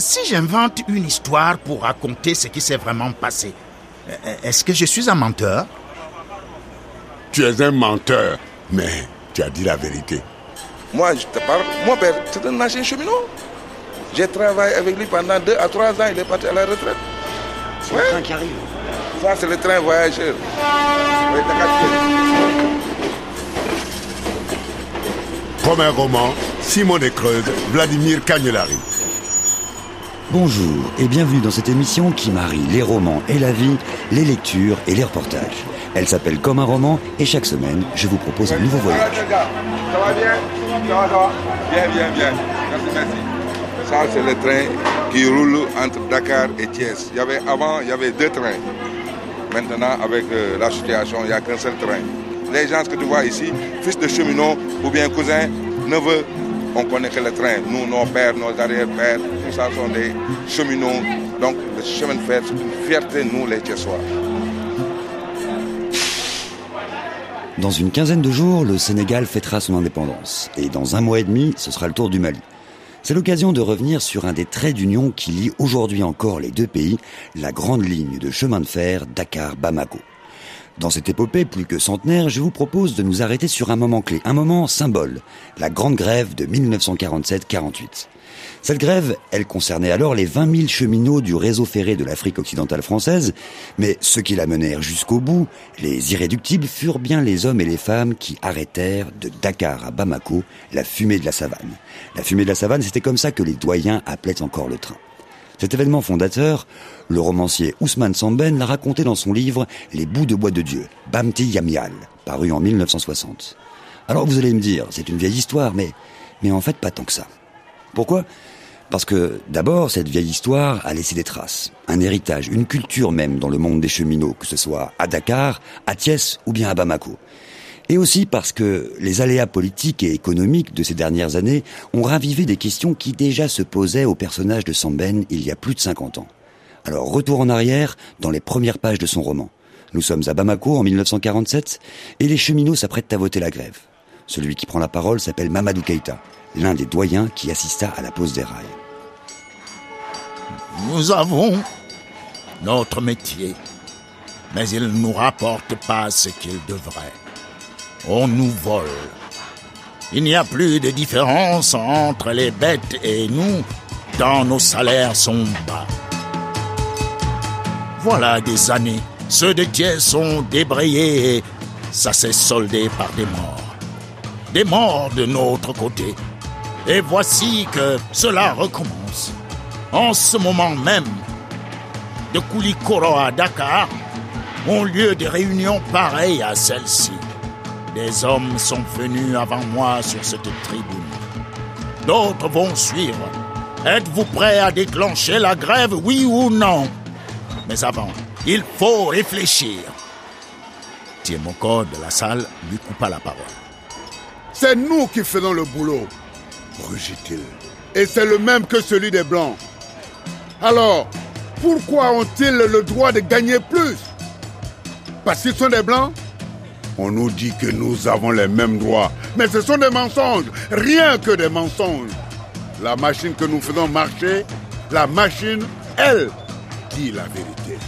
si j'invente une histoire pour raconter ce qui s'est vraiment passé, est-ce que je suis un menteur? Tu es un menteur, mais tu as dit la vérité. Moi, je te parle. Mon père, c'est un ancien cheminot. J'ai travaillé avec lui pendant deux à trois ans. Il est parti à la retraite. C'est le train qui arrive. Ça, c'est le train voyageur. Premier roman, Simon de Creuse, Vladimir Cagnolari. Bonjour et bienvenue dans cette émission qui marie les romans et la vie, les lectures et les reportages. Elle s'appelle Comme un roman et chaque semaine, je vous propose un nouveau voyage. Ça va bien? Ça va, ça va? Bien, bien, bien. Merci, merci. Ça, c'est le train qui roule entre Dakar et Thiès. Il y avait, avant, il y avait deux trains. Maintenant, avec euh, la situation, il n'y a qu'un seul train. Les gens que tu vois ici, fils de cheminot ou bien cousins, neveux, on connaît que le train. Nous, nos pères, nos arrière-pères, tout ça. Donc, le chemin de fer, fierté, nous, les Thiessois. Dans une quinzaine de jours, le Sénégal fêtera son indépendance. Et dans un mois et demi, ce sera le tour du Mali. C'est l'occasion de revenir sur un des traits d'union qui lie aujourd'hui encore les deux pays, la grande ligne de chemin de fer Dakar-Bamako. Dans cette épopée plus que centenaire, je vous propose de nous arrêter sur un moment clé, un moment symbole, la grande grève de 1947-48. Cette grève, elle concernait alors les 20 000 cheminots du réseau ferré de l'Afrique occidentale française, mais ceux qui la menèrent jusqu'au bout, les irréductibles, furent bien les hommes et les femmes qui arrêtèrent de Dakar à Bamako la fumée de la savane. La fumée de la savane, c'était comme ça que les doyens appelaient encore le train. Cet événement fondateur, le romancier Ousmane Samben l'a raconté dans son livre Les bouts de bois de Dieu, Bamti Yamial, paru en 1960. Alors vous allez me dire, c'est une vieille histoire, mais, mais en fait pas tant que ça. Pourquoi? Parce que d'abord, cette vieille histoire a laissé des traces, un héritage, une culture même dans le monde des cheminots, que ce soit à Dakar, à Thiès ou bien à Bamako. Et aussi parce que les aléas politiques et économiques de ces dernières années ont ravivé des questions qui déjà se posaient au personnage de Samben il y a plus de 50 ans. Alors retour en arrière dans les premières pages de son roman. Nous sommes à Bamako en 1947 et les cheminots s'apprêtent à voter la grève. Celui qui prend la parole s'appelle Mamadou Keïta l'un des doyens qui assista à la pose des rails. Nous avons notre métier, mais il ne nous rapporte pas ce qu'il devrait. On nous vole. Il n'y a plus de différence entre les bêtes et nous, tant nos salaires sont bas. Voilà des années, ceux de Thiers sont débrayés et ça s'est soldé par des morts. Des morts de notre côté. Et voici que cela recommence. En ce moment même, de Koulikoro à Dakar ont lieu des réunions pareilles à celle-ci. Des hommes sont venus avant moi sur cette tribune. D'autres vont suivre. Êtes-vous prêts à déclencher la grève, oui ou non? Mais avant, il faut réfléchir. Tiemoko de la salle lui coupa la parole. C'est nous qui faisons le boulot rugit-il. Et c'est le même que celui des Blancs. Alors, pourquoi ont-ils le droit de gagner plus? Parce qu'ils sont des Blancs? On nous dit que nous avons les mêmes droits. Mais ce sont des mensonges, rien que des mensonges. La machine que nous faisons marcher, la machine, elle, dit la vérité.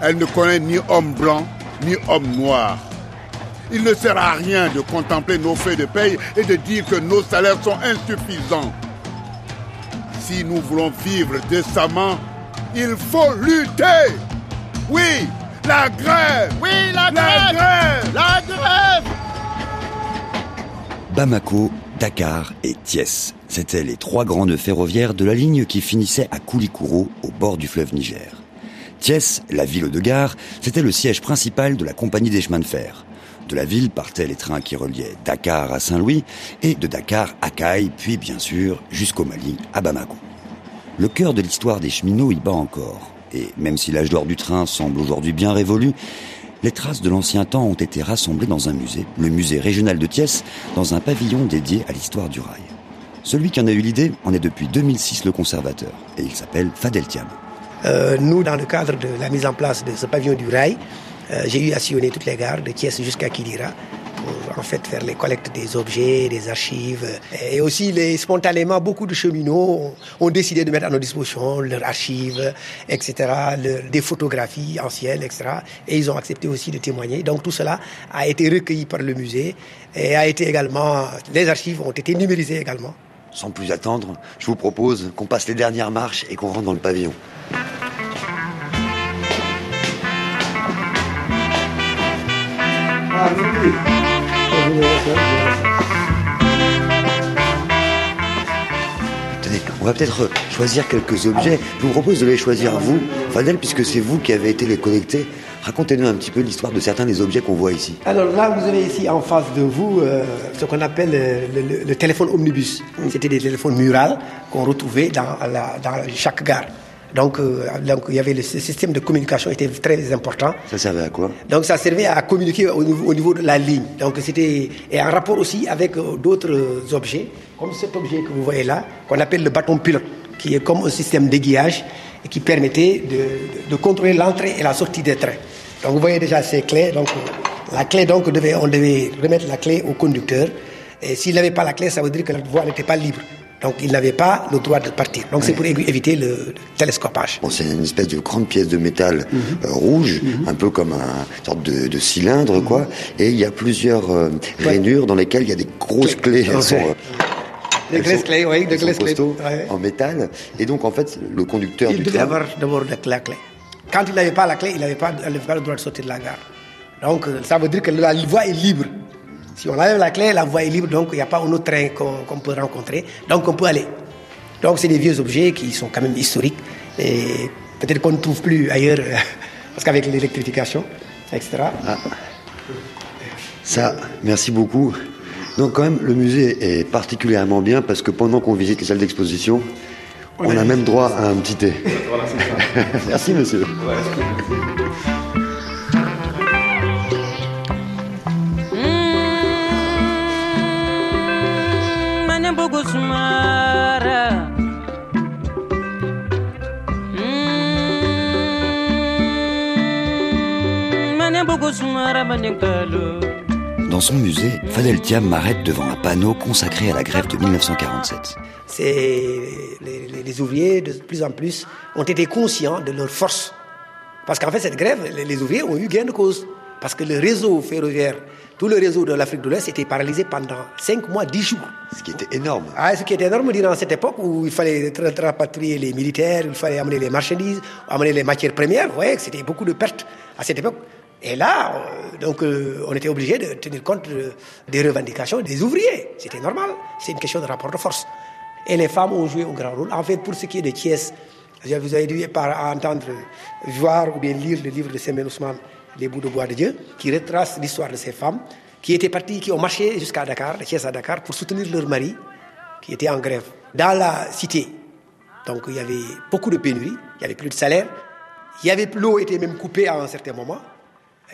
Elle ne connaît ni homme blanc, ni homme noir. Il ne sert à rien de contempler nos feuilles de paye et de dire que nos salaires sont insuffisants. Si nous voulons vivre décemment, il faut lutter. Oui, la grève. Oui, la, grève. La grève. Bamako, Dakar et Thiès. C'étaient les trois grandes ferroviaires de la ligne qui finissait à Koulikoro, au bord du fleuve Niger. Thiès, la ville de gare, c'était le siège principal de la compagnie des chemins de fer. De la ville partaient les trains qui reliaient Dakar à Saint-Louis et de Dakar à Caille, puis bien sûr jusqu'au Mali, à Bamako. Le cœur de l'histoire des cheminots y bat encore. Et même si l'âge d'or du train semble aujourd'hui bien révolu, les traces de l'ancien temps ont été rassemblées dans un musée, le musée régional de Thiès, dans un pavillon dédié à l'histoire du rail. Celui qui en a eu l'idée en est depuis 2006 le conservateur, et il s'appelle Fadel Thiam. Euh, nous, dans le cadre de la mise en place de ce pavillon du rail, euh, j'ai eu à sillonner toutes les gares, de Thiès jusqu'à Kidira, en fait faire les collectes des objets, des archives. Et aussi, les, spontanément, beaucoup de cheminots ont, décidé de mettre à nos dispositions leurs archives, etc., des photographies anciennes, etc. Et ils ont accepté aussi de témoigner. Donc tout cela a été recueilli par le musée et a été également, les archives ont été numérisées également. Sans plus attendre, je vous propose qu'on passe les dernières marches et qu'on rentre dans le pavillon. Tenez, on va peut-être choisir quelques objets. Je vous propose de les choisir vous, Fadel, puisque c'est vous qui avez été les collecter. Racontez-nous un petit peu l'histoire de certains des objets qu'on voit ici. Alors là, vous avez ici en face de vous euh, ce qu'on appelle euh, le, téléphone omnibus. C'était des téléphones murales qu'on retrouvait dans, dans chaque gare. Donc, euh, donc, il y avait le système de communication était très important. Ça servait à quoi? Donc, ça servait à communiquer au niveau, au niveau de la ligne. Donc, c'était et en rapport aussi avec euh, d'autres objets, comme cet objet que vous voyez là, qu'on appelle le bâton pilote, qui est comme un système d'aiguillage et qui permettait de, de, contrôler l'entrée et la sortie des trains. Donc, vous voyez déjà ces clés. Donc, la clé, donc, devait, on devait remettre la clé au conducteur. Et s'il n'avait pas la clé, ça veut dire que la voie n'était pas libre. Donc il n'avait pas le droit de partir. Donc c'est pour éviter le, télescopage. Bon, c'est une espèce de grande pièce de métal mhm. euh, rouge, mhm. un peu comme un sorte de, cylindre, quoi. Mhm. Et il y a plusieurs euh, rainures dans lesquelles il y a des grosses clés. Elles sont, euh, des grosses clés, oui, des grosses clés. En métal. Et donc, en fait, le conducteur il devait avoir d'abord la clé. Quand il n'avait pas la clé, il n'avait pas, pas, le droit de sortir de la gare. Donc, ça veut dire que la voie est libre. Si on enlève la clé, la voie est libre, donc il n'y a pas un autre train qu'on peut rencontrer. Donc on peut aller. Donc c'est des vieux objets qui sont quand même historiques et peut-être qu'on ne trouve plus ailleurs parce qu'avec l'électrification, etc. Ah. Ça, merci beaucoup. Donc quand même, le musée est particulièrement bien parce que pendant qu'on visite les salles d'exposition, on, a même droit à un petit thé. merci monsieur. Dans son musée, Fadel Thiam m'arrête devant un panneau consacré à la grève de 1947. Les, les, ouvriers, de plus en plus, ont été conscients de leur force. Parce qu'en fait, cette grève, les, ouvriers ont eu gain de cause. Parce que le réseau ferroviaire, tout le réseau de l'Afrique de l'Ouest était paralysé pendant 5 mois, 10 jours. Ce qui était énorme. Ah, ce qui était énorme durant cette époque où il fallait rapatrier les militaires, il fallait amener les marchandises, amener les matières premières. Ouais, c'était beaucoup de pertes à cette époque. Et là, euh, donc, euh, on était obligé de tenir compte des revendications des ouvriers. C'était normal. C'est une question de rapport de force. Et les femmes ont joué un grand rôle. En fait, pour ce qui est de Thiès, vous avez dû entendre, voir ou bien lire le livre de Semen Ousmane, Les bouts de bois de Dieu, qui retrace l'histoire de ces femmes qui étaient parties, qui ont marché jusqu'à Dakar, de Thiès à Dakar, pour soutenir leur mari, qui était en grève. Dans la cité, donc il y avait beaucoup de pénuries, il n'y avait plus de salaire, il y avait l'eau était même coupée à un certain moment.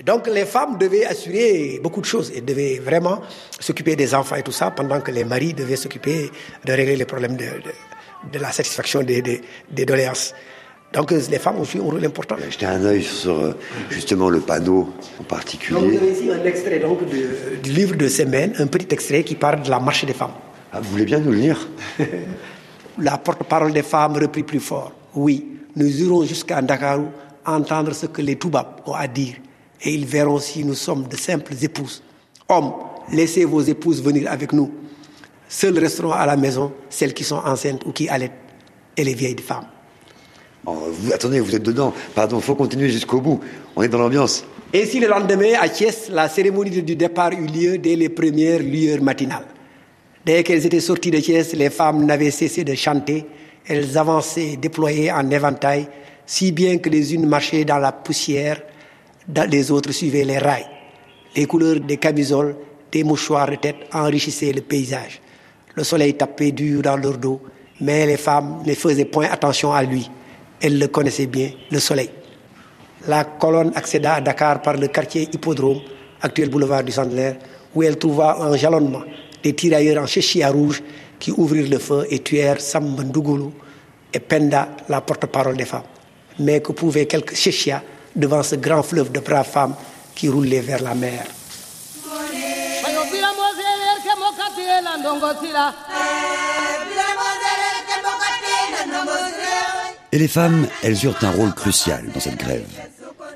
Donc les femmes devaient assurer beaucoup de choses et devaient vraiment s'occuper des enfants et tout ça, pendant que les maris devaient s'occuper de régler les problèmes de, la satisfaction des, des, doléances. Donc les femmes ont joué un rôle important. Jetez un œil sur euh, justement le panneau en particulier. vous avez ici un extrait donc, du livre de Semaine, un petit extrait qui parle de la marche des femmes. Ah, vous voulez bien nous le lire? La porte-parole des femmes reprit plus fort. Oui, nous irons jusqu'à Dakarou entendre ce que les Toubab ont à dire et ils verront si nous sommes de simples épouses. Hommes, laissez vos épouses venir avec nous. Seuls resteront à la maison celles qui sont enceintes ou qui allaitent et les vieilles femmes. Oh, vous, attendez, vous êtes dedans. Pardon, il faut continuer jusqu'au bout. On est dans l'ambiance. Et si le lendemain, à Thiès, la cérémonie du départ eut lieu dès les premières lueurs matinales. Dès qu'elles étaient sorties de Thiès, les femmes n'avaient cessé de chanter. Elles avançaient déployées en éventail, si bien que les unes marchaient dans la poussière, les autres suivaient les rails. Les couleurs des camisoles, des mouchoirs de tête enrichissaient le paysage. Le soleil tapait dur dans leur dos, mais les femmes ne faisaient point attention à lui. Elles le connaissaient bien, le soleil. La colonne accéda à Dakar par le quartier Hippodrome, actuel boulevard du Centenaire, où elle trouva un jalonnement des tirailleurs en chéchia rouge qui ouvrirent le feu et tuèrent Samba et Penda, la porte-parole des femmes. Mais que pouvaient quelques chéchias devant ce grand fleuve de braves femmes qui roulaient vers la mer. Et les femmes, elles eurent un rôle crucial dans cette grève.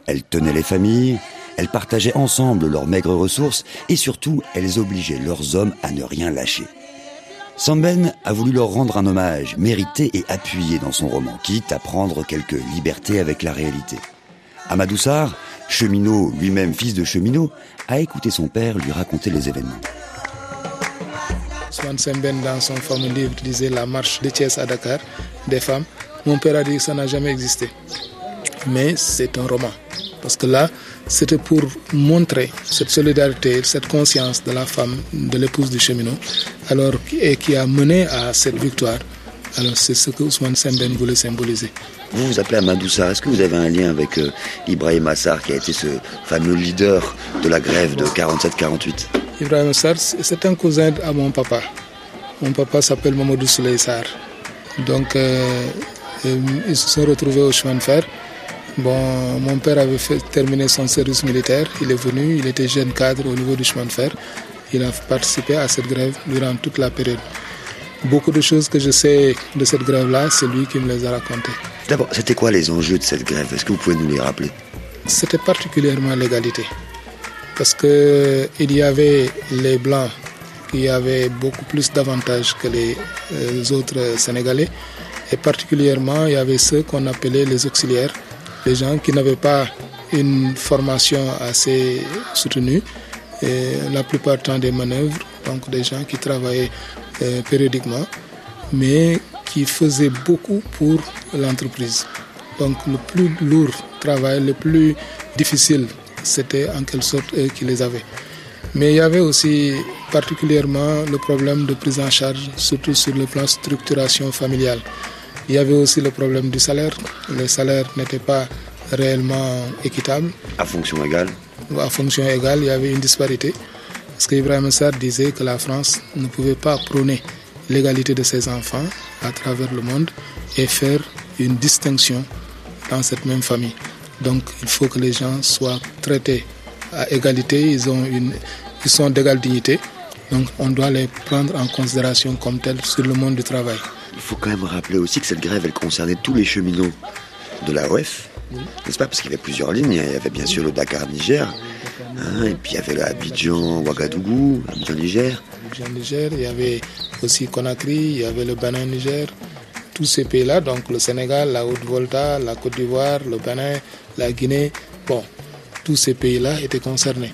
Elles tenaient les familles, elles partageaient ensemble leurs maigres ressources et surtout, elles obligeaient leurs hommes à ne rien lâcher. Samben a voulu leur rendre un hommage mérité et appuyé dans son roman, quitte à prendre quelques libertés avec la réalité. Amadou Sarr, cheminot, lui-même fils de cheminot, a écouté son père lui raconter les événements. Swan Semben, dans son fameux livre, disait La marche de Thiès à Dakar des femmes. Mon père a dit que ça n'a jamais existé. Mais c'est un roman. Parce que là, c'était pour montrer cette solidarité, cette conscience de la femme, de l'épouse du cheminot, alors, et qui a mené à cette victoire. Alors c'est ce que Ousmane Semben voulait symboliser. Vous vous appelez Amadou Sarr. Est-ce que vous avez un lien avec euh, Ibrahim Assar, qui a été ce fameux leader de la grève de 47-48 Ibrahim Assar, c'est un cousin à mon papa. Mon papa s'appelle Mamadou Souley. Donc euh, ils se sont retrouvés au chemin de fer. Bon, mon père avait fait, terminé son service militaire. Il est venu, il était jeune cadre au niveau du chemin de fer. Il a participé à cette grève durant toute la période. Beaucoup de choses que je sais de cette grève-là, c'est lui qui me les a racontées. D'abord, c'était quoi les enjeux de cette grève? Est-ce que vous pouvez nous les rappeler? C'était particulièrement l'égalité. Parce qu'il y avait les Blancs qui avaient beaucoup plus d'avantages que les, les autres Sénégalais. Et particulièrement, il y avait ceux qu'on appelait les auxiliaires des gens qui n'avaient pas une formation assez soutenue, et la plupart du temps des manœuvres, donc des gens qui travaillaient euh, périodiquement, mais qui faisaient beaucoup pour l'entreprise. Donc le plus lourd travail, le plus difficile, c'était en quelque sorte eux qui les avaient. Mais il y avait aussi particulièrement le problème de prise en charge, surtout sur le plan structuration familiale. Il y avait aussi le problème du salaire. Les salaires n'étaient pas réellement équitables. À fonction égale À fonction égale, il y avait une disparité. Parce qu'Ibrahim Sarr disait que la France ne pouvait pas prôner l'égalité de ses enfants à travers le monde et faire une distinction dans cette même famille. Donc il faut que les gens soient traités à égalité, ils, ont une, ils sont d'égale dignité. Donc on doit les prendre en considération comme tels sur le monde du travail. Il faut quand même rappeler aussi que cette grève, elle concernait tous les cheminots de la OEF, n'est-ce pas? Parce qu'il y avait plusieurs lignes. Il y avait bien sûr le Dakar-Niger, hein, et puis il y avait le Abidjan-Ouagadougou, Abidjan-Niger. Abidjan-Niger, il y avait aussi Conakry, il y avait le Bénin-Niger. Tous ces pays-là, donc le Sénégal, la Haute-Volta, la Côte d'Ivoire, le Bénin, la Guinée, bon, tous ces pays-là étaient concernés.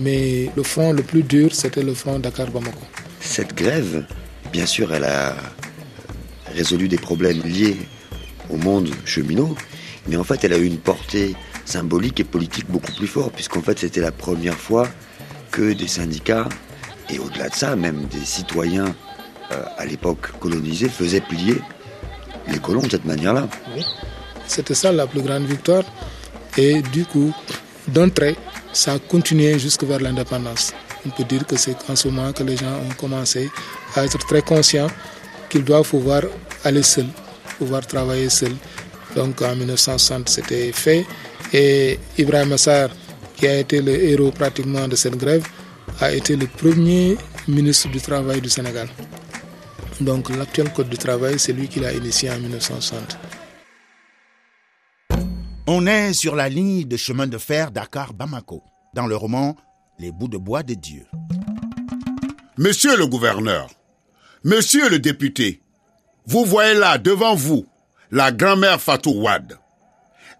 Mais le front le plus dur, c'était le front Dakar-Bamako. Cette grève, bien sûr, elle a résolu des problèmes liés au monde cheminot, mais en fait, elle a eu une portée symbolique et politique beaucoup plus forte, puisqu'en fait, c'était la première fois que des syndicats, et au-delà de ça, même des citoyens euh, à l'époque colonisés, faisaient plier les colons de cette manière-là. Oui. C'était ça la plus grande victoire. Et du coup, d'un trait, ça a continué jusque vers l'indépendance. On peut dire que c'est en ce moment que les gens ont commencé à être très conscients qu'ils doivent pouvoir aller seuls, pouvoir travailler seuls. Donc en 1960, c'était fait. Et Ibrahim Assar, qui a été le héros pratiquement de cette grève, a été le premier ministre du Travail du Sénégal. Donc l'actuel Code du travail, c'est lui qui l'a initié en 1960. On est sur la ligne de chemin de fer Dakar-Bamako, dans le roman Les bouts de bois de Dieu. Monsieur le gouverneur, monsieur le député, vous voyez là devant vous la grand-mère Fatou Wad.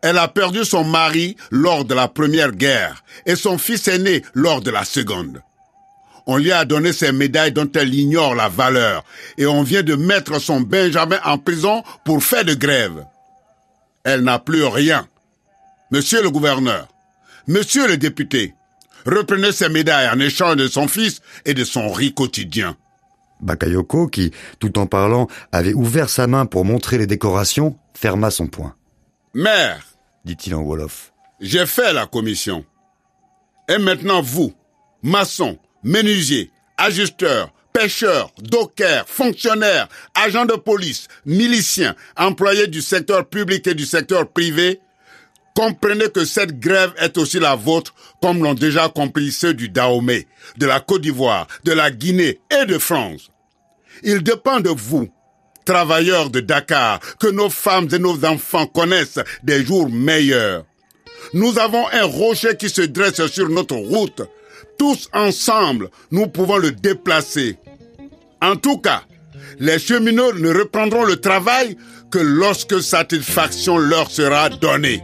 Elle a perdu son mari lors de la première guerre et son fils aîné lors de la seconde. On lui a donné ses médailles dont elle ignore la valeur et on vient de mettre son Benjamin en prison pour faire de grève. Elle n'a plus rien. Monsieur le gouverneur, monsieur le député, reprenez ces médailles en échange de son fils et de son riz quotidien. Bakayoko, qui, tout en parlant, avait ouvert sa main pour montrer les décorations, ferma son poing. Mère, dit-il en Wolof, j'ai fait la commission. Et maintenant vous, maçons, menuisiers, ajusteurs, pêcheurs, dockers, fonctionnaires, agents de police, miliciens, employés du secteur public et du secteur privé, comprenez que cette grève est aussi la vôtre, comme l'ont déjà compris ceux du Dahomey, de la Côte d'Ivoire, de la Guinée et de France. Il dépend de vous, travailleurs de Dakar, que nos femmes et nos enfants connaissent des jours meilleurs. Nous avons un rocher qui se dresse sur notre route. Tous ensemble, nous pouvons le déplacer. En tout cas, les cheminots ne reprendront le travail que lorsque satisfaction leur sera donnée.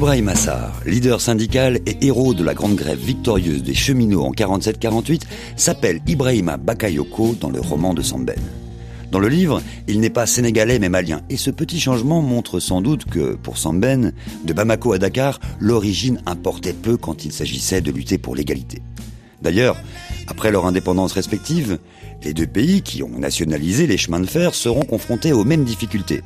Ibrahim Assar, leader syndical et héros de la grande grève victorieuse des cheminots en 47-48, s'appelle Ibrahima Bakayoko dans le roman de Samben. Dans le livre, il n'est pas sénégalais mais malien, et ce petit changement montre sans doute que, pour Samben, de Bamako à Dakar, l'origine importait peu quand il s'agissait de lutter pour l'égalité. D'ailleurs, après leur indépendance respective, les deux pays qui ont nationalisé les chemins de fer seront confrontés aux mêmes difficultés.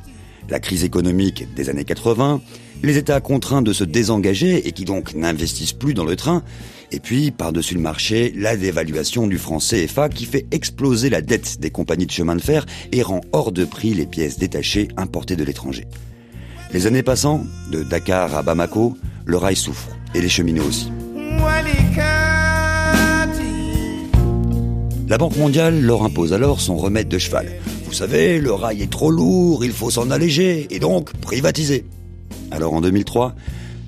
La crise économique des années 80, les États contraints de se désengager et qui donc n'investissent plus dans le train, et puis, par-dessus le marché, la dévaluation du franc CFA qui fait exploser la dette des compagnies de chemin de fer et rend hors de prix les pièces détachées importées de l'étranger. Les années passant, de Dakar à Bamako, le rail souffre, et les cheminots aussi. La Banque mondiale leur impose alors son remède de cheval. Vous savez, le rail est trop lourd, il faut s'en alléger, et donc privatiser. Alors en 2003,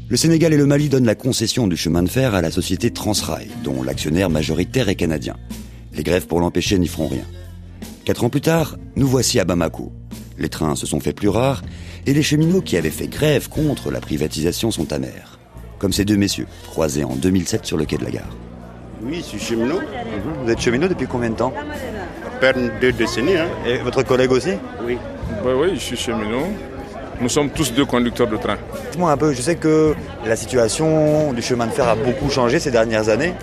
le Sénégal et le Mali donnent la concession du chemin de fer à la société Transrail, dont l'actionnaire majoritaire est canadien. Les grèves pour l'empêcher n'y feront rien. Quatre ans plus tard, nous voici à Bamako. Les trains se sont fait plus rares et les cheminots qui avaient fait grève contre la privatisation sont amers. Comme ces deux messieurs, croisés en 2007 sur le quai de la gare. Oui, je suis cheminot. Vous êtes cheminot depuis combien de temps? Perdre deux décennies. Hein. Et votre collègue aussi Oui. Bah oui, je suis cheminot. Nous sommes tous deux conducteurs de train. Dites-moi un peu, je sais que la situation du chemin de fer a beaucoup changé ces dernières années.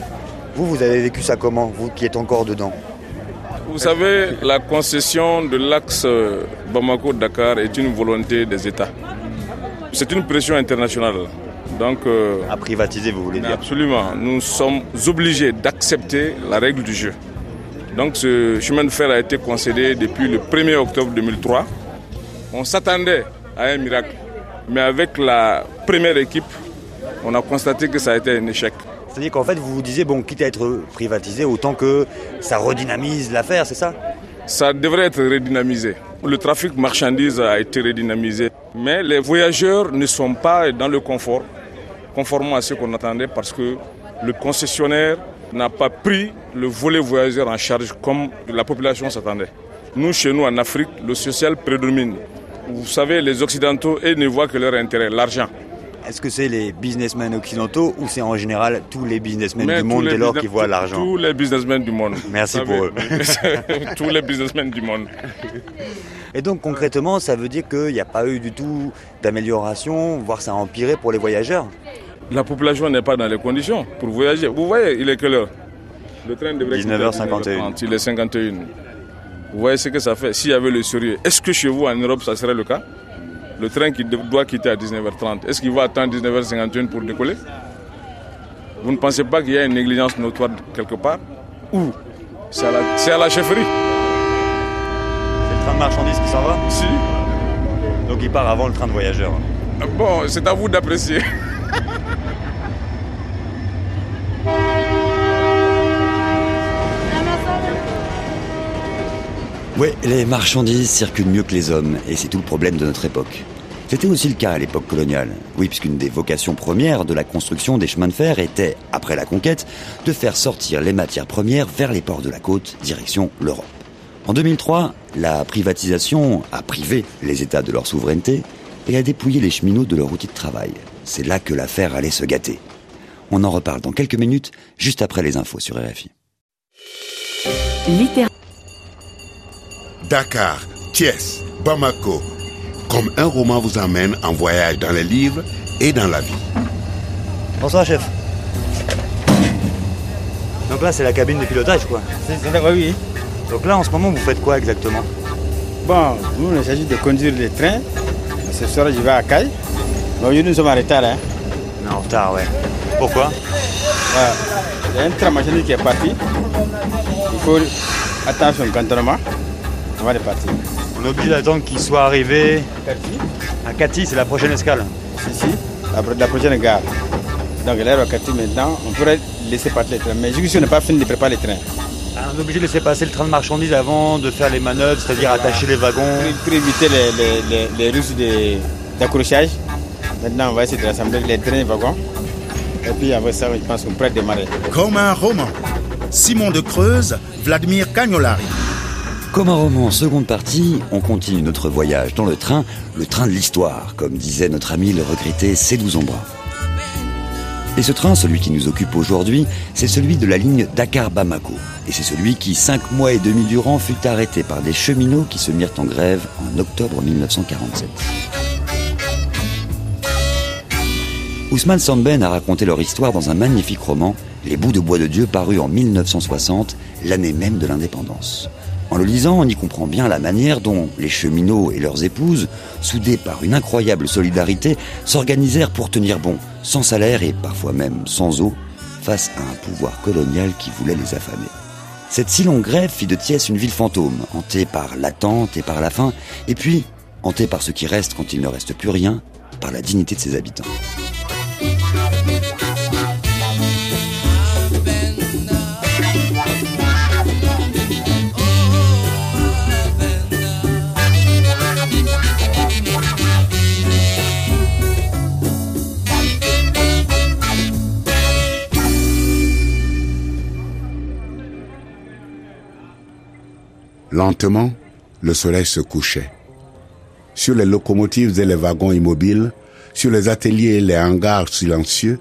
Vous, vous avez vécu ça comment, vous qui êtes encore dedans? Vous savez, la concession de l'axe Bamako-Dakar est une volonté des États. C'est une pression internationale. Donc, euh, À privatiser, vous voulez dire? absolument, nous sommes obligés d'accepter la règle du jeu. Donc ce chemin de fer a été concédé depuis le 1er octobre 2003. On s'attendait à un miracle. Mais avec la première équipe, on a constaté que ça a été un échec. C'est-à-dire qu'en fait, vous vous disiez, bon, quitte à être privatisé, autant que ça redynamise l'affaire, c'est ça? Ça devrait être redynamisé. Le trafic marchandises a été redynamisé. Mais les voyageurs ne sont pas dans le confort, conformément à ce qu'on attendait, parce que le concessionnaire n'a pas pris le volet voyageur en charge comme la population s'attendait. Nous, chez nous, en Afrique, le social prédomine. Vous savez, les Occidentaux, ils ne voient que leur intérêt, l'argent. Est-ce que c'est les businessmen occidentaux ou c'est en général tous les businessmen Mais du monde dès lors business- qui voient l'argent? Tous les businessmen du monde. Merci pour savez, tous les businessmen du monde. Et donc concrètement, ça veut dire qu'il n'y a pas eu du tout d'amélioration, voire ça a empiré pour les voyageurs? La population n'est pas dans les conditions pour voyager. Vous voyez, il est quelle heure? Le train devrait quitter à 19h51. 19h30, Il est 51. Vous voyez ce que ça fait S'il y avait le sérieux, est-ce que chez vous en Europe ça serait le cas? Le train qui doit quitter à 19h30, est-ce qu'il va attendre 19h51 pour décoller? Vous ne pensez pas qu'il y a une négligence notoire quelque part? Où C'est à, à la chefferie? C'est le train de marchandises qui s'en va? Si. Donc il part avant le train de voyageurs. Bon, c'est à vous d'apprécier. Ouais, les marchandises circulent mieux que les hommes, et c'est tout le problème de notre époque. C'était aussi le cas à l'époque coloniale. Oui, puisqu'une des vocations premières de la construction des chemins de fer était, après la conquête, de faire sortir les matières premières vers les ports de la côte, direction l'Europe. En 2003, la privatisation a privé les États de leur souveraineté et a dépouillé les cheminots de leur outil de travail. C'est là que l'affaire allait se gâter. On en reparle dans quelques minutes, juste après les infos sur RFI. Dakar, Thiès, Bamako. Comme un roman vous emmène en voyage dans les livres et dans la vie. Bonsoir, chef. Donc là, c'est la cabine de pilotage, quoi. C'est ça, oui. Donc là, en ce moment, vous faites quoi exactement? Bon, nous, il s'agit de conduire les trains. Ce soir, je vais à Caille. Mais aujourd'hui, nous sommes en retard. Hein. On est en retard, ouais. Pourquoi? Il y a un train qui est parti. Il faut attention au cantonnement avant de partir. On est obligé d'attendre qu'il soit arrivé Cathy à Cathy, c'est la prochaine escale. Ici, la, la prochaine gare. Donc, là, à Cathy maintenant, on pourrait laisser partir les trains. Mais jusqu'ici, on n'a pas fini de préparer les trains. Ah, on est obligé de laisser passer le train de marchandises avant de faire les manœuvres, c'est-à-dire attacher les wagons. Pour, pour éviter les, les, les, les russes de- d'accrochage. Maintenant, on va essayer de rassembler les trains et wagons. Et puis, après ça, je pense qu'on pourrait démarrer. Comme un roman. Simon de Creuse, Vladimir Cagnolari. Comme un roman seconde partie, on continue notre voyage dans le train, le train de l'histoire, comme disait notre ami le regretté C12 Ombra. Et ce train, celui qui nous occupe aujourd'hui, c'est celui de la ligne Dakar-Bamako. Et c'est celui qui, cinq mois et demi durant, fut arrêté par des cheminots qui se mirent en grève en octobre 1947. Ousmane Samben a raconté leur histoire dans un magnifique roman, Les bouts de bois de Dieu, paru en 1960, l'année même de l'indépendance. En le lisant, on y comprend bien la manière dont les cheminots et leurs épouses, soudés par une incroyable solidarité, s'organisèrent pour tenir bon, sans salaire et parfois même sans eau, face à un pouvoir colonial qui voulait les affamer. Cette si longue grève fit de Thiès une ville fantôme, hantée par l'attente et par la faim, et puis hantée par ce qui reste quand il ne reste plus rien, par la dignité de ses habitants. Lentement, le soleil se couchait. Sur les locomotives et les wagons immobiles, sur les ateliers et les hangars silencieux,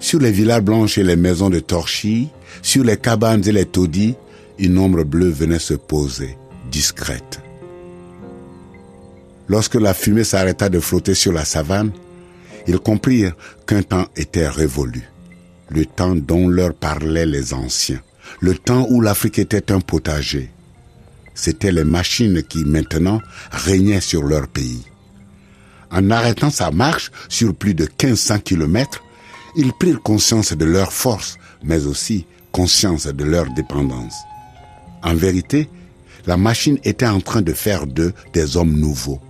sur les villas blanches et les maisons de torchis, sur les cabanes et les taudis, une ombre bleue venait se poser, discrète. Lorsque la fumée s'arrêta de flotter sur la savane, ils comprirent qu'un temps était révolu, le temps dont leur parlaient les anciens, le temps où l'Afrique était un potager. C'étaient les machines qui maintenant régnaient sur leur pays. En arrêtant sa marche sur plus de 1500 kilomètres, ils prirent conscience de leur force, mais aussi conscience de leur dépendance. En vérité, la machine était en train de faire d'eux des hommes nouveaux.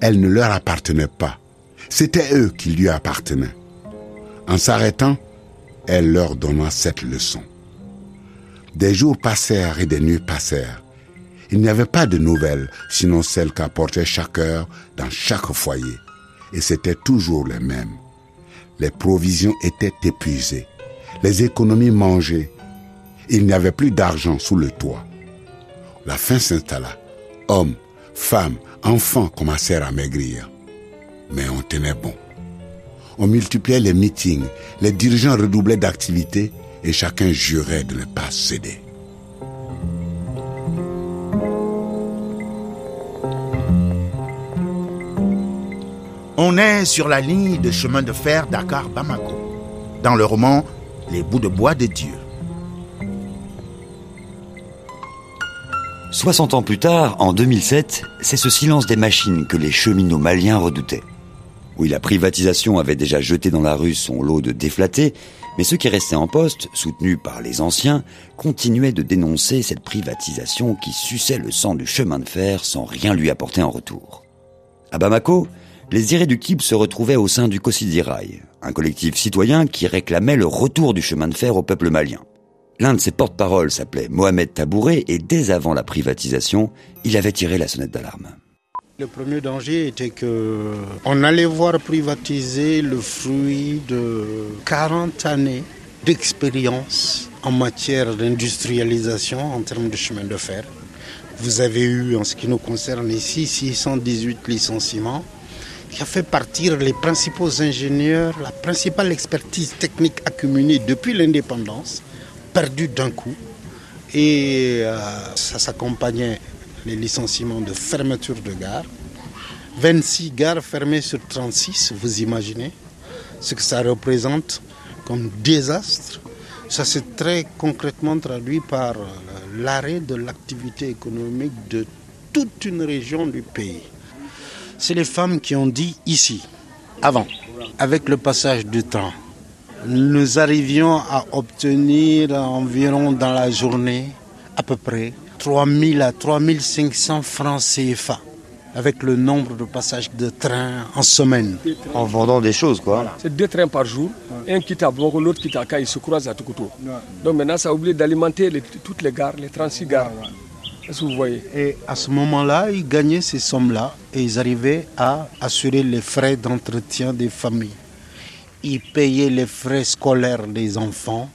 Elle ne leur appartenait pas. C'était eux qui lui appartenaient. En s'arrêtant, elle leur donna cette leçon. Des jours passèrent et des nuits passèrent. Il n'y avait pas de nouvelles, sinon celles qu'apportait chaque heure dans chaque foyer. Et c'était toujours les mêmes. Les provisions étaient épuisées. Les économies mangées. Il n'y avait plus d'argent sous le toit. La faim s'installa. Hommes, femmes, enfants commencèrent à maigrir. Mais on tenait bon. On multipliait les meetings, les dirigeants redoublaient d'activité et chacun jurait de ne pas céder. On est sur la ligne de chemin de fer Dakar-Bamako, dans le roman Les bouts de bois de Dieu. 60 ans plus tard, en 2007, c'est ce silence des machines que les cheminots maliens redoutaient. Oui, la privatisation avait déjà jeté dans la rue son lot de déflatés, mais ceux qui restaient en poste, soutenus par les anciens, continuaient de dénoncer cette privatisation qui suçait le sang du chemin de fer sans rien lui apporter en retour. À Bamako, les irréductibles se retrouvaient au sein du Kosidirail, un collectif citoyen qui réclamait le retour du chemin de fer au peuple malien. L'un de ses porte-paroles s'appelait Mohamed Tabouré et dès avant la privatisation, il avait tiré la sonnette d'alarme. Le premier danger était que on allait voir privatiser le fruit de 40 années d'expérience en matière d'industrialisation en termes de chemin de fer. Vous avez eu, en ce qui nous concerne ici, 618 licenciements qui a fait partir les principaux ingénieurs, la principale expertise technique accumulée depuis l'indépendance, perdue d'un coup. Et euh, ça s'accompagnait les licenciements de fermeture de gares. 26 gares fermées sur 36, vous imaginez ce que ça représente comme désastre. Ça s'est très concrètement traduit par l'arrêt de l'activité économique de toute une région du pays. C'est les femmes qui ont dit ici, avant, avec le passage du temps, nous arrivions à obtenir environ dans la journée à peu près 3000 à 3500 francs CFA avec le nombre de passages de train en semaine. En vendant des choses, quoi. C'est deux trains par jour. Un quitte à Boko, l'autre quitte à Kai, ils se croisent à Tukuto. Donc maintenant, ça a oublié d'alimenter les- toutes les gares, les 36 gares. Et à ce moment-là, ils gagnaient ces sommes-là et ils arrivaient à assurer les frais d'entretien des familles. Ils payaient les frais scolaires des enfants,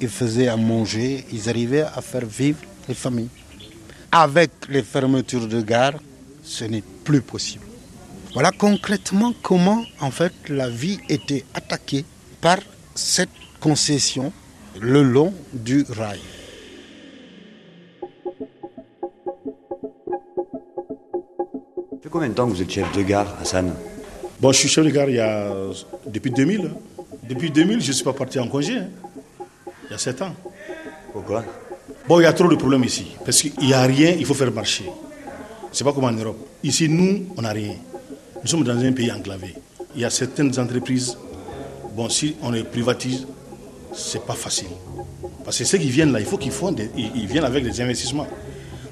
ils faisaient à manger, ils arrivaient à faire vivre les familles. Avec les fermetures de gares, ce n'est plus possible. Voilà concrètement comment en fait la vie était attaquée par cette concession le long du rail. Fait combien de temps que vous êtes chef de gare, Hassan Bon, je suis chef de gare il y a, depuis 2000. hein. Depuis 2000, je ne suis pas parti en congé. hein. Il y a 7 ans. Pourquoi Bon, il y a trop de problèmes ici. Parce qu'il n'y a rien, il faut faire marcher. C'est pas comme en Europe. Ici, nous, on n'a rien. Nous sommes dans un pays enclavé. Il y a certaines entreprises, bon, si on les privatise, c'est pas facile. Parce que ceux qui viennent là, il faut qu'ils font des- ils, ils viennent avec des investissements.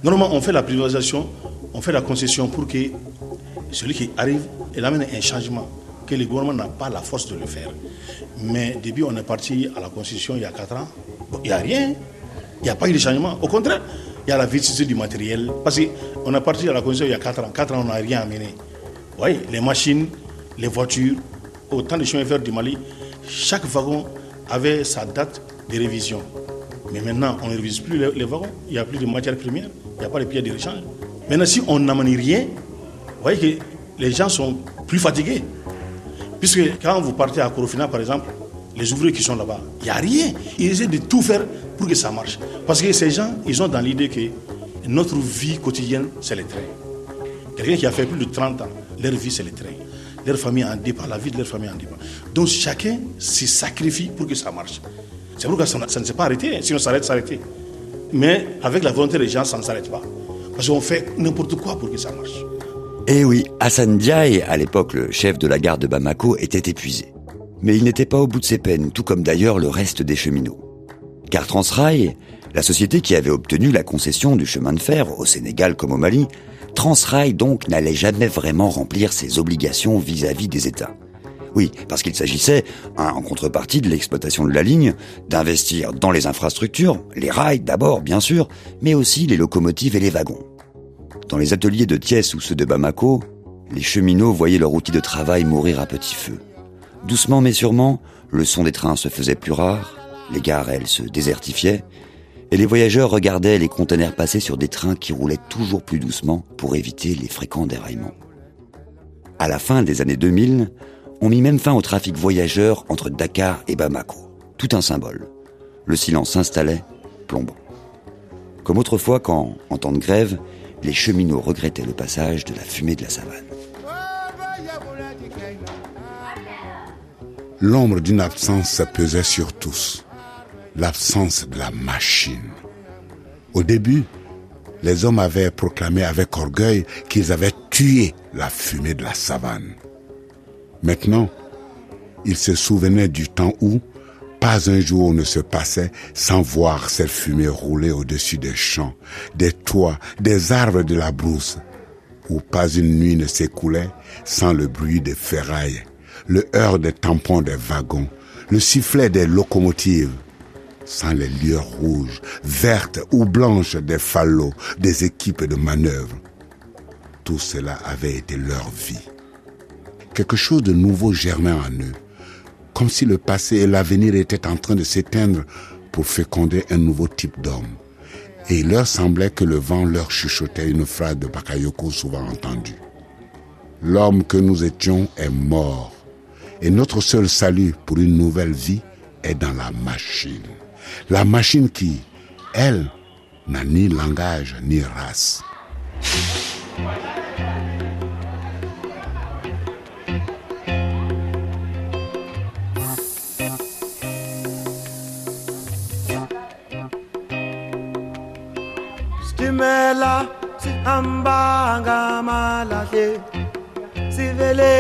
Normalement, on fait la privatisation, on fait la concession pour que celui qui arrive, il amène un changement, que le gouvernement n'a pas la force de le faire. Mais depuis, on est parti à la concession il y a 4 ans, il n'y a rien. Il n'y a pas eu de changement. Au contraire, il y a la vicissitude du matériel. Parce qu'on est parti à la concession il y a 4 ans. 4 ans, on n'a rien amené. Vous voyez, les machines, les voitures, autant de chemins fer du Mali, chaque wagon avait sa date de révision. Mais maintenant, on ne révise plus les, wagons. Il n'y a plus de matières premières. Il n'y a pas de pièces de rechange. Maintenant, si on n'amène rien, vous voyez que les gens sont plus fatigués. Puisque quand vous partez à Corofina, par exemple, les ouvriers qui sont là-bas, il n'y a rien. Ils essaient de tout faire pour que ça marche. Parce que ces gens, ils ont dans l'idée que notre vie quotidienne, c'est les trains. Quelqu'un qui a fait plus de 30 ans, leur vie, c'est les trains. Leur famille en dépend, la vie de leur famille en dépend. Donc chacun se sacrifie pour que ça marche. C'est pourquoi ça, ça ne s'est pas arrêté. Si on s'arrête, s'arrêter. Mais avec la volonté des gens, ça ne s'arrête pas. Parce. Eh oui, Hassan Diaye, à l'époque le chef de la gare de Bamako, était épuisé. Mais il n'était pas au bout de ses peines, tout comme d'ailleurs le reste des cheminots. Car Transrail, la société qui avait obtenu la concession du chemin de fer au Sénégal comme au Mali, Transrail donc n'allait jamais vraiment remplir ses obligations vis-à-vis des États. Oui, parce qu'il s'agissait, en contrepartie de l'exploitation de la ligne, d'investir dans les infrastructures, les rails d'abord bien sûr, mais aussi les locomotives et les wagons. Dans les ateliers de Thiès ou ceux de Bamako, les cheminots voyaient leur outil de travail mourir à petit feu. Doucement mais sûrement, le son des trains se faisait plus rare, les gares, elles, se désertifiaient, et les voyageurs regardaient les conteneurs passer sur des trains qui roulaient toujours plus doucement pour éviter les fréquents déraillements. À la fin des années 2000, on mit même fin au trafic voyageur entre Dakar et Bamako. Tout un symbole. Le silence s'installait, plombant. Comme autrefois quand, en temps de grève, les cheminots regrettaient le passage de la fumée de la savane. L'ombre d'une absence se pesait sur tous. L'absence de la machine. Au début, les hommes avaient proclamé avec orgueil qu'ils avaient tué la fumée de la savane. Maintenant, ils se souvenaient du temps où pas un jour ne se passait sans voir cette fumée rouler au-dessus des champs, des toits, des arbres de la brousse, où pas une nuit ne s'écoulait sans le bruit des ferrailles, le heurt des tampons des wagons, le sifflet des locomotives, sans les lueurs rouges, vertes ou blanches des fallots, des équipes de manœuvre. Tout cela avait été leur vie. Quelque chose de nouveau germait en eux, comme si le passé et l'avenir étaient en train de s'éteindre pour féconder un nouveau type d'homme. Et il leur semblait que le vent leur chuchotait une phrase de Bakayoko souvent entendue. L'homme que nous étions est mort, et notre seul salut pour une nouvelle vie est dans la machine. La machine qui, elle, n'a ni langage ni race. Là, sihamba ngamalahle sivele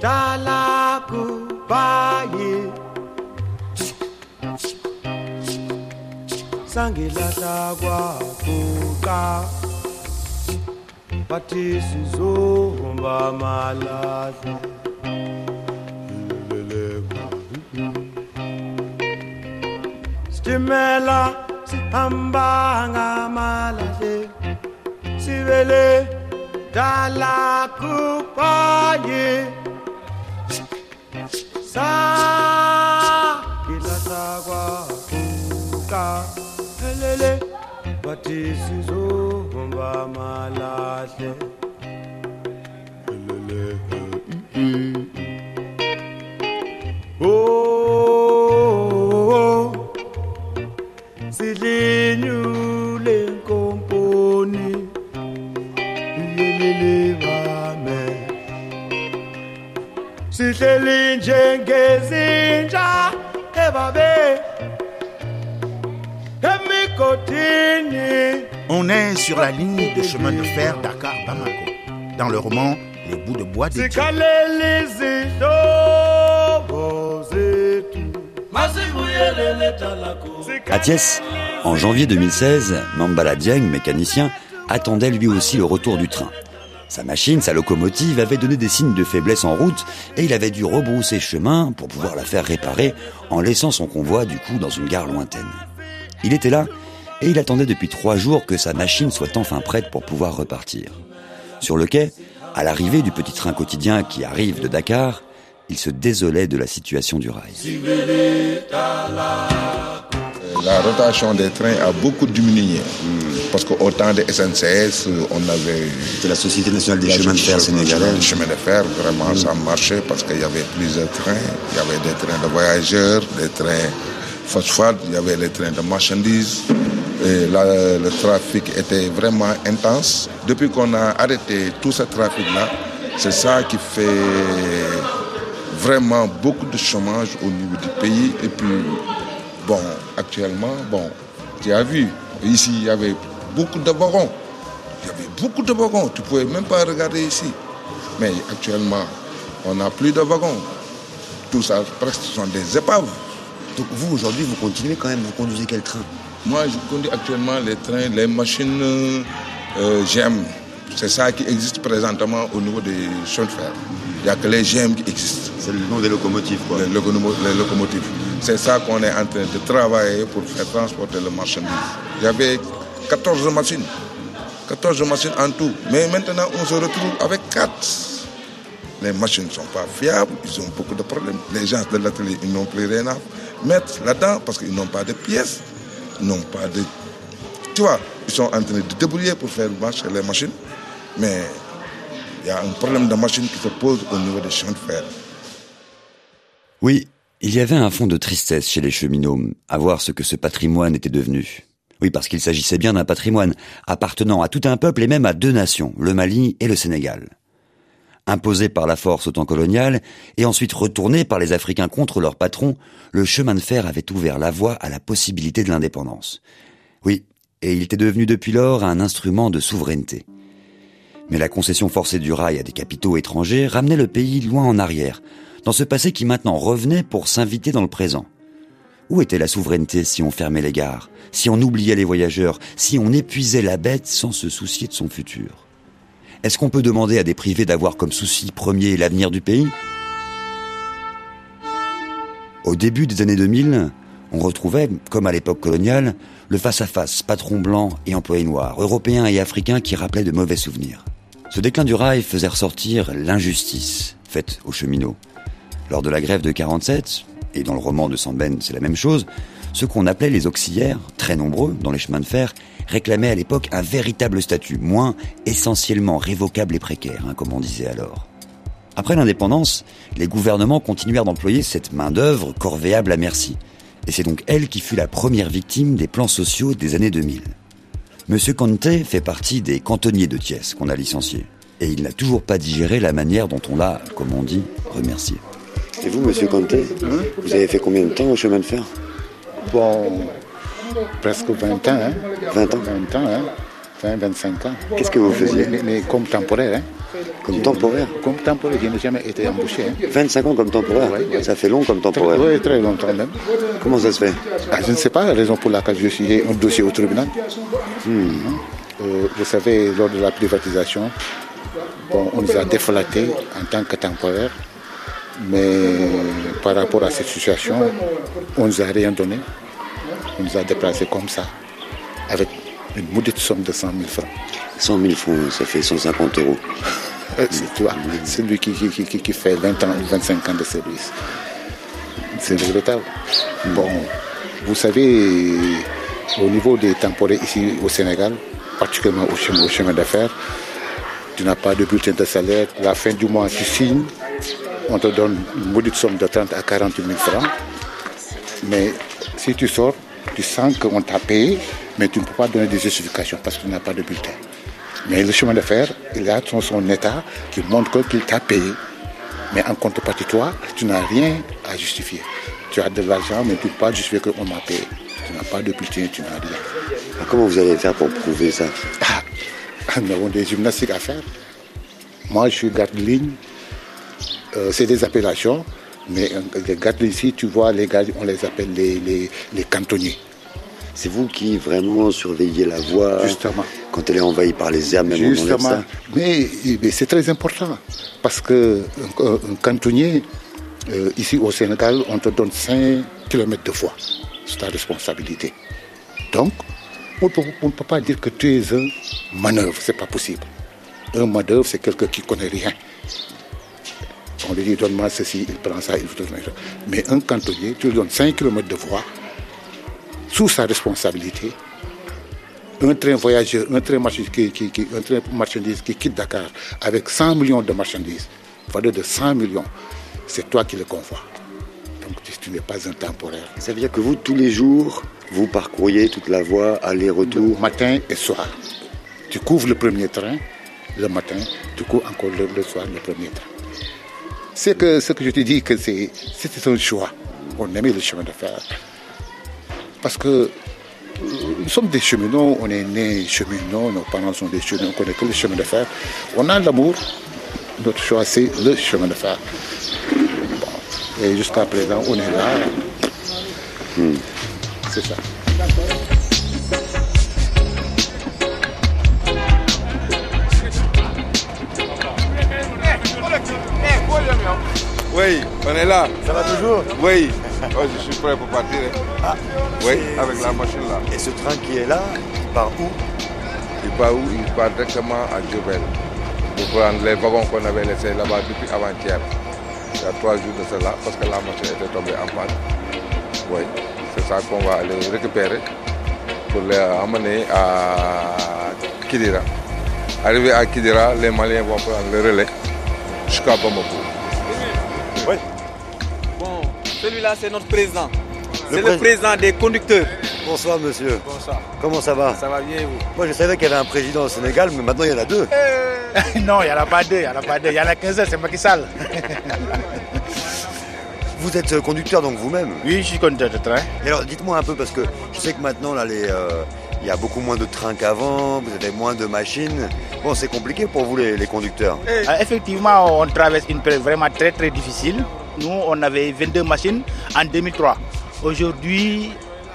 dala kubaye sangilahla kwaguqa. Bathi sizohamba malahle sitimela sihambanga malahle sibele dala kupaye sa ilasakwa kuka helele bathi sizohomba malahle. Sidlinyule nkomponi yelele bame sihleli njengezinja ebabe emigodini On est sur la ligne de chemin de fer Dakar-Bamako. Dans le roman Les bouts de bois des sikhaleli en janvier 2016, Mambala Dieng, mécanicien, attendait lui aussi le retour du train. Sa machine, sa locomotive avait donné des signes de faiblesse en route et il avait dû rebrousser chemin pour pouvoir la faire réparer en laissant son convoi du coup dans une gare lointaine. Il était là et il attendait depuis trois jours que sa machine soit enfin prête pour pouvoir repartir. Sur le quai, à l'arrivée du petit train quotidien qui arrive de Dakar, il se désolait de la situation du rail. La rotation des trains a beaucoup diminué. Parce qu'au temps de SNCS, on avait. La Société nationale des chemins de fer sénégalaise. Les chemins de fer, vraiment, ça marchait parce qu'il y avait plusieurs trains. Il y avait des trains de voyageurs, des trains phosphate, il y avait les trains de marchandises. Et là, le trafic était vraiment intense. Depuis qu'on a arrêté tout ce trafic-là, c'est ça qui fait vraiment beaucoup de chômage au niveau du pays. Et puis, bon, actuellement, bon, tu as vu, ici, il y avait beaucoup de wagons. Il y avait beaucoup de wagons. Tu ne pouvais même pas regarder ici. Mais actuellement, on n'a plus de wagons. Tout ça, presque, ce sont des épaves. Donc vous, aujourd'hui, vous continuez quand même, vous conduisez quel train? Moi, je conduis actuellement les trains, les machines euh, GM. C'est ça qui existe présentement au niveau des chemins de fer. Il n'y a que les GM qui existent. C'est le nom des locomotives, quoi. Les, locomo- les locomotives. C'est ça qu'on est en train de travailler pour faire transporter le marchandise. Il y avait 14 machines. 14 machines en tout. Mais maintenant, on se retrouve avec 4. Les machines ne sont pas fiables, ils ont beaucoup de problèmes. Les gens de l'atelier, ils n'ont plus rien à mettre là-dedans parce qu'ils n'ont pas de pièces, ils n'ont pas de... Tu vois, ils sont en train de débrouiller pour faire marcher les machines, mais il y a un problème de machine qui se pose au niveau des champs de fer. Oui, il y avait un fond de tristesse chez les cheminots à voir ce que ce patrimoine était devenu. Oui, parce qu'il s'agissait bien d'un patrimoine appartenant à tout un peuple et même à deux nations, le Mali et le Sénégal. Imposé par la force au temps colonial et ensuite retourné par les Africains contre leurs patrons, le chemin de fer avait ouvert la voie à la possibilité de l'indépendance. Oui, et il était devenu depuis lors un instrument de souveraineté. Mais la concession forcée du rail à des capitaux étrangers ramenait le pays loin en arrière, dans ce passé qui maintenant revenait pour s'inviter dans le présent. Où était la souveraineté si on fermait les gares, si on oubliait les voyageurs, si on épuisait la bête sans se soucier de son futur? Est-ce qu'on peut demander à des privés d'avoir comme souci premier l'avenir du pays? Au début des années 2000, on retrouvait, comme à l'époque coloniale, le face-à-face patron blanc et employé noir, européens et africains qui rappelaient de mauvais souvenirs. Ce déclin du rail faisait ressortir l'injustice faite aux cheminots. Lors de la grève de 47, et dans le roman de Samben c'est la même chose, ceux qu'on appelait les auxiliaires, très nombreux dans les chemins de fer, réclamaient à l'époque un véritable statut, moins essentiellement révocable et précaire, hein, comme on disait alors. Après l'indépendance, les gouvernements continuèrent d'employer cette main-d'œuvre corvéable à merci. Et c'est donc elle qui fut la première victime des plans sociaux des années 2000. Monsieur Conte fait partie des cantonniers de Thiès qu'on a licenciés. Et il n'a toujours pas digéré la manière dont on l'a, comme on dit, remercié. Et vous, monsieur Conte, vous avez fait combien de temps au chemin de fer? Bon, presque 20 ans. Hein. 20 ans 20 ans, hein. 20, 25 ans. Qu'est-ce que vous faisiez? Mais comme temporaire. Hein. Comme temporaire Comme temporaire, je n'ai jamais été embauché. Hein. 25 ans comme temporaire Ça fait long comme temporaire. Oui, très longtemps même. Comment ça se fait? Ah, Je ne sais pas la raison pour laquelle je suis un dossier au tribunal. Hmm. Euh, vous savez, lors de la privatisation, bon, on nous a déflatés en tant que temporaire. Mais par rapport à cette situation, on ne nous a rien donné. On nous a déplacés comme ça, avec une maudite somme de 100 000 francs. 100 000 francs, ça fait 150 euros. C'est toi, c'est lui qui, qui, qui, qui, fait 20 ans, 25 ans de service. C'est regrettable. Bon, vous savez, au niveau des temporaires ici au Sénégal, particulièrement au chemin, au chemin d'affaires, tu n'as pas de bulletin de salaire. La fin du mois, tu signes, on te donne une maudite somme de 30 à 40 000 francs. Mais si tu sors, tu sens qu'on t'a payé, mais tu ne peux pas donner des justifications parce que tu n'as pas de bulletin. Mais le chemin de fer, il a son, son état qui montre qu'il t'a payé. Mais en contrepartie, toi, tu n'as rien à justifier. Tu as de l'argent, mais tu ne peux pas justifier qu'on m'a payé. Tu n'as pas de bulletin, tu n'as rien. Alors, comment vous allez faire pour prouver ça? Ah, Nous avons des gymnastiques à faire. Moi, je suis garde de ligne. Euh, c'est des appellations. Mais les gardes ici, tu vois, les gars, on les appelle les, les, les cantonniers. C'est vous qui vraiment surveillez la voie Justement. quand elle est envahie par les herbes, même Justement. on enlève ça? Mais, mais c'est très important parce que un, un cantonnier, euh, ici au Sénégal, on te donne 5 km de voie. C'est ta responsabilité. Donc, on ne peut pas dire que tu es un manœuvre, c'est pas possible. Un manœuvre, c'est quelqu'un qui connaît rien. On lui dit donne-moi ceci, il prend ça, il vous donne ça. Mais un cantonnier, tu lui donnes 5 km de voie sous sa responsabilité. Un train voyageur, un train, marchandise qui, qui- qui- un train marchandise qui quitte Dakar avec 100 millions de marchandises, valeur de 100 millions, c'est toi qui le convoies. Donc tu, n'es pas un temporaire. Ça veut dire que vous, tous les jours, vous parcouriez toute la voie, aller-retour Matin et soir. Tu couvres le premier train le matin, tu couvres encore le, le soir le premier train. C'est que ce que je te dis, que c'est c'était un choix. On aimait le chemin de fer. Parce que euh, nous sommes des cheminots, on est nés cheminots, nos parents sont des cheminots, on connaît que le chemin de fer. On a l'amour, notre choix c'est le chemin de fer. Bon. Et jusqu'à présent, on est là. C'est ça. Oui, on est là. Ça va toujours Oui. Oh, je suis prêt pour partir. hein. oui, avec la machine là. Et ce train qui est là, il part où? Il part où? Il part directement à Djobel. Pour prendre les wagons qu'on avait laissés là-bas depuis avant-hier. Il y a trois jours de cela, parce que la machine était tombée en panne. Oui, c'est ça qu'on va aller récupérer pour les amener à Kidira. Arrivé à Kidira, les Maliens vont prendre le relais jusqu'à Bamako. Oui. Bon, celui-là, c'est notre président. C'est pré- le président des conducteurs. Bonsoir monsieur. Bonsoir. Comment ça va? Ça va bien, et vous? Moi je savais qu'il y avait un président au Sénégal, mais maintenant il y en a deux. non, il n'y en a pas deux, il n'y en a pas deux. Il y en a 15 heures, c'est Macky Sall. Vous êtes euh, conducteur donc vous-même? Oui, je suis conducteur de train. Et alors dites-moi un peu, parce que je sais que maintenant là, les, euh, il y a beaucoup moins de trains qu'avant, vous avez moins de machines. Bon, c'est compliqué pour vous les, les conducteurs. Euh, effectivement, on traverse une période vraiment très très difficile. Nous, on avait 22 machines en 2003. Aujourd'hui,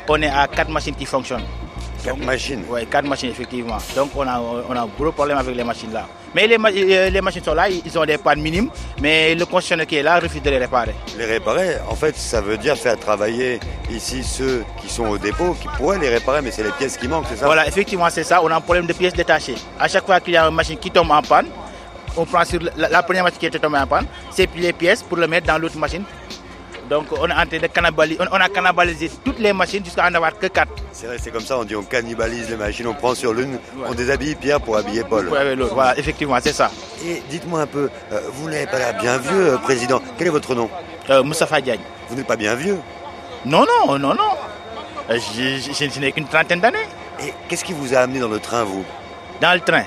on est à 4 machines qui fonctionnent. 4 machines Oui, 4 machines effectivement. Donc on a, on a un gros problème avec les machines là. Mais les, euh, les machines sont là, ils ont des pannes minimes, mais le concessionnaire qui est là refuse de les réparer. Les réparer, en fait, ça veut dire faire travailler ici ceux qui sont au dépôt, qui pourraient les réparer, mais c'est les pièces qui manquent, c'est ça? Voilà, effectivement, c'est ça. On a un problème de pièces détachées. À chaque fois qu'il y a une machine qui tombe en panne, on prend sur la, la première machine qui était tombée en panne, c'est puis les pièces pour le mettre dans l'autre machine. Donc on est en train de cannibaliser, on, a cannibalisé toutes les machines jusqu'à en avoir que 4. C'est vrai, c'est comme ça, on dit on cannibalise les machines, on prend sur l'une, on déshabille Pierre pour habiller Paul. Voilà, effectivement, c'est ça. Et dites-moi un peu, euh, vous n'avez pas l'air bien vieux, euh, président. Quel est votre nom? Euh, Moustapha Diagne. Vous n'êtes pas bien vieux Non, non, non, non. Euh, Je, je- je n'ai qu'une trentaine d'années. Et qu'est-ce qui vous a amené dans le train, vous? Dans le train.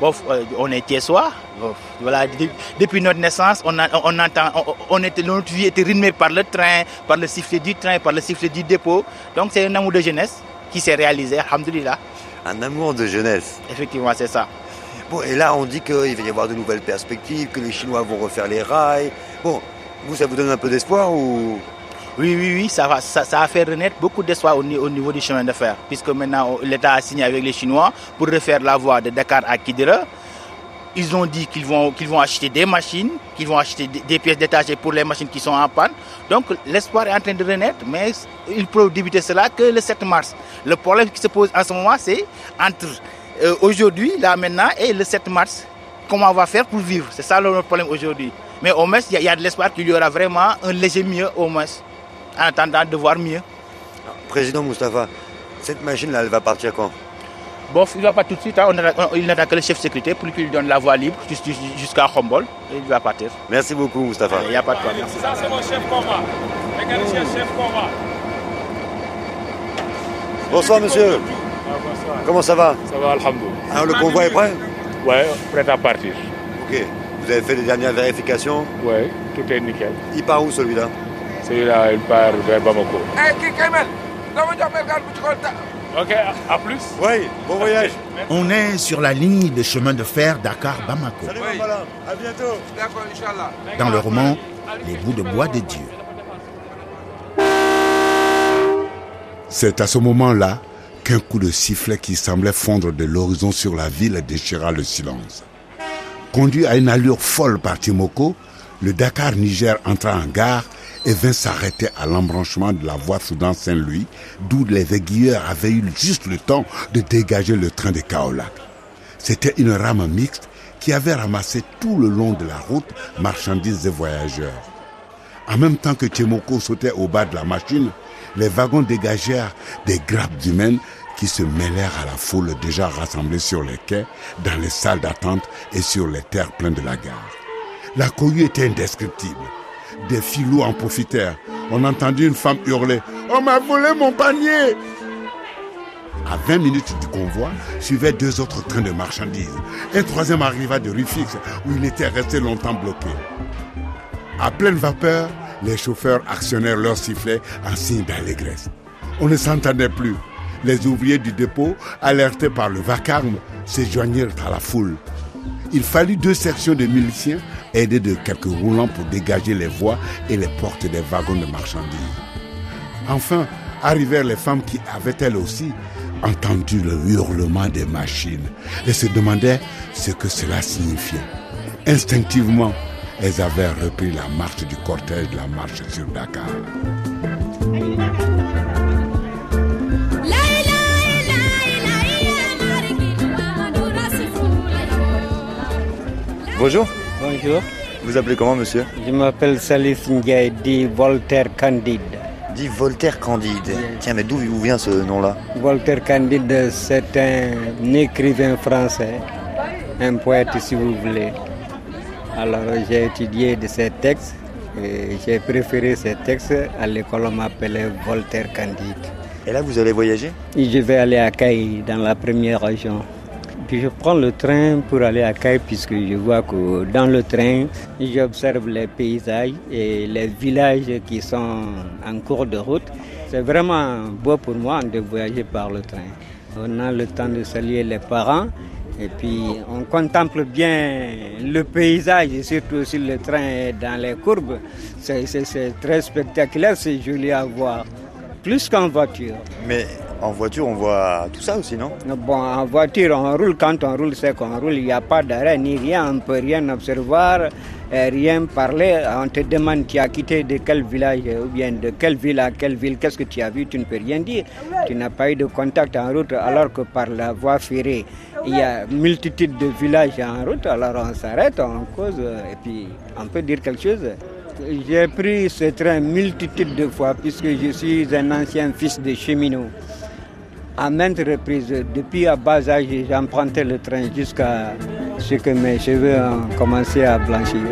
Bon, euh, on Thiessois. Bon, voilà, de- depuis notre naissance, on, a- on entend, on, on était, notre vie était rythmée par le train, par le sifflet du train, par le sifflet du dépôt. Donc c'est un amour de jeunesse qui s'est réalisé, alhamdoulilah. Un amour de jeunesse. Effectivement, c'est ça. Bon, et là, on dit qu'il va y avoir de nouvelles perspectives, que les Chinois vont refaire les rails. Bon, vous, ça vous donne un peu d'espoir ou? Oui, oui, oui, ça va, ça, a fait renaître beaucoup d'espoir au, ni- au niveau du chemin de fer, puisque maintenant l'État a signé avec les Chinois pour refaire la voie de Dakar à Kidira. Ils ont dit qu'ils vont, qu'ils vont acheter des machines, qu'ils vont acheter des, pièces détachées pour les machines qui sont en panne. Donc l'espoir est en train de renaître, mais il peut débuter cela que le 7 mars. Le problème qui se pose en ce moment, c'est entre euh, aujourd'hui, là maintenant, et le 7 mars, comment on va faire pour vivre? C'est ça le- problème aujourd'hui. Mais au moins, il y, y a de l'espoir qu'il y aura vraiment un léger mieux au moins, en attendant de voir mieux. Président Moustapha, cette machine-là, elle va partir quand? Bon, il ne va pas tout de suite, hein, on on- il n'attend que le chef de sécurité pour qu'il lui donne la voie libre jus- jus- jusqu'à Khombol, et il va partir. Merci beaucoup, Moustapha. Il n'y a pas de problème. Ça, c'est mon chef combat. Mécanicien chef combat. Bonsoir, monsieur. Comment ça va? Ça va, alhamdoulilah. Alors, le convoi est prêt? Ouais, prêt à partir. Ok. Vous avez fait les dernières vérifications? Ouais, tout est nickel. Il part où, celui-là? Celui-là, il part vers Bamako. Ok, à- plus. Oui, bon voyage. On est sur la ligne de chemin de fer Dakar-Bamako. Salut, Mambala. À bientôt. D'accord, Inch'Allah. Dans le roman Les bouts de bois de Dieu. C'est à ce moment-là qu'un coup de sifflet qui semblait fondre de l'horizon sur la ville déchira le silence. Conduit à une allure folle par Timoko, le Dakar-Niger entra en gare et vint s'arrêter à l'embranchement de la voie Soudan-Saint-Louis, d'où les aiguilleurs avaient eu juste le temps de dégager le train de Kaolack. C'était une rame mixte qui avait ramassé tout le long de la route marchandises et voyageurs. En même temps que Tchemoko sautait au bas de la machine, les wagons dégagèrent des grappes humaines qui se mêlèrent à la foule déjà rassemblée sur les quais, dans les salles d'attente et sur les terres pleines de la gare. La cohue était indescriptible. Des filous en profitèrent. On entendit une femme hurler « On m'a volé mon panier !» À 20 minutes du convoi, suivaient deux autres trains de marchandises. Un troisième arriva de Rufix, où il était resté longtemps bloqué. À pleine vapeur, les chauffeurs actionnèrent leurs sifflets en signe d'allégresse. On ne s'entendait plus. Les ouvriers du dépôt, alertés par le vacarme, se joignirent à la foule. Il fallut deux sections de miliciens aidés de quelques roulants pour dégager les voies et les portes des wagons de marchandises. Enfin, arrivèrent les femmes qui avaient elles aussi entendu le hurlement des machines et se demandaient ce que cela signifiait. Instinctivement, elles avaient repris la marche du cortège de la marche sur Dakar. Bonjour. Bonjour. Vous appelez comment, monsieur Je m'appelle Salif Ndiaye, dit Voltaire Candide. Dit Voltaire Candide. Tiens, mais d'où vous vient ce nom-là Voltaire Candide, c'est un écrivain français, un poète si vous voulez. Alors j'ai étudié de ces textes et j'ai préféré ces textes. À l'école, on m'appelait Voltaire Candide. Et là, vous allez voyager je vais aller à Caille, dans la première région. Puis je prends le train pour aller à Caille puisque je vois que dans le train, j'observe les paysages et les villages qui sont en cours de route. C'est vraiment beau pour moi de voyager par le train. On a le temps de saluer les parents et puis on contemple bien le paysage et surtout si le train est dans les courbes. C'est très spectaculaire, c'est joli à voir. Plus qu'en voiture. En voiture, on voit tout ça aussi, non? Bon, en voiture, on roule quand on roule, c'est qu'on roule, il n'y a pas d'arrêt ni rien, on ne peut rien observer, euh, rien parler. On te demande tu as quitté de quel village ou bien de quelle ville à quelle ville, qu'est-ce que tu as vu, tu ne peux rien dire. Tu n'as pas eu de contact en route, alors que par la voie ferrée, il y a multitude de villages en route, alors on s'arrête, on cause euh, et puis on peut dire quelque chose. J'ai pris ce train multitude de fois puisque je suis un ancien fils de cheminot. À maintes reprises, depuis à bas âge, j'empruntais le train jusqu'à ce que mes cheveux ont commencé à blanchir.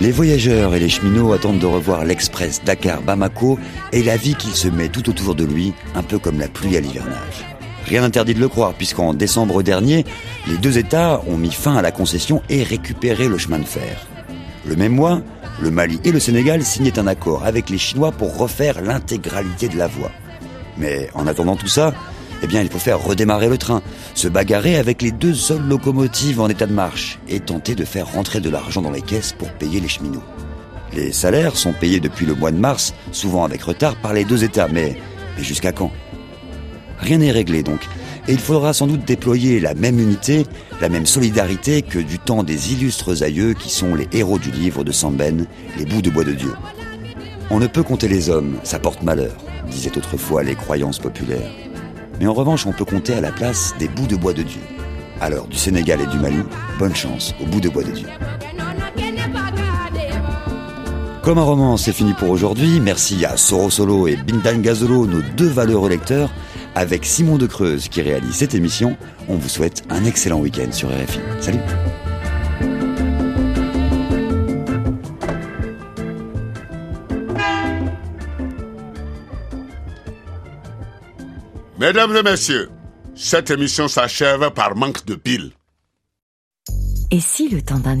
Les voyageurs et les cheminots attendent de revoir l'express Dakar-Bamako et la vie qu'il se met tout autour de lui, un peu comme la pluie à l'hivernage. Rien n'interdit de le croire, puisqu'en décembre dernier, les deux États ont mis fin à la concession et récupéré le chemin de fer. Le même mois, le Mali et le Sénégal signaient un accord avec les Chinois pour refaire l'intégralité de la voie. Mais en attendant tout ça, eh bien, il faut faire redémarrer le train, se bagarrer avec les deux seules locomotives en état de marche et tenter de faire rentrer de l'argent dans les caisses pour payer les cheminots. Les salaires sont payés depuis le mois de mars, souvent avec retard, par les deux États, mais, mais jusqu'à quand? Rien n'est réglé donc, et il faudra sans doute déployer la même unité, la même solidarité que du temps des illustres aïeux qui sont les héros du livre de Samben, les bouts de bois de Dieu. On ne peut compter les hommes, ça porte malheur, disaient autrefois les croyances populaires. Mais en revanche, on peut compter à la place des bouts de bois de Dieu. Alors, du Sénégal et du Mali, bonne chance aux bouts de bois de Dieu. Comme un roman, c'est fini pour aujourd'hui. Merci à Soro Solo et Bindan Gazolo, nos deux valeureux lecteurs. Avec Simon de Creuse qui réalise cette émission, on vous souhaite un excellent week-end sur RFI. Salut Mesdames et messieurs, cette émission s'achève par manque de piles. Et si le temps d'un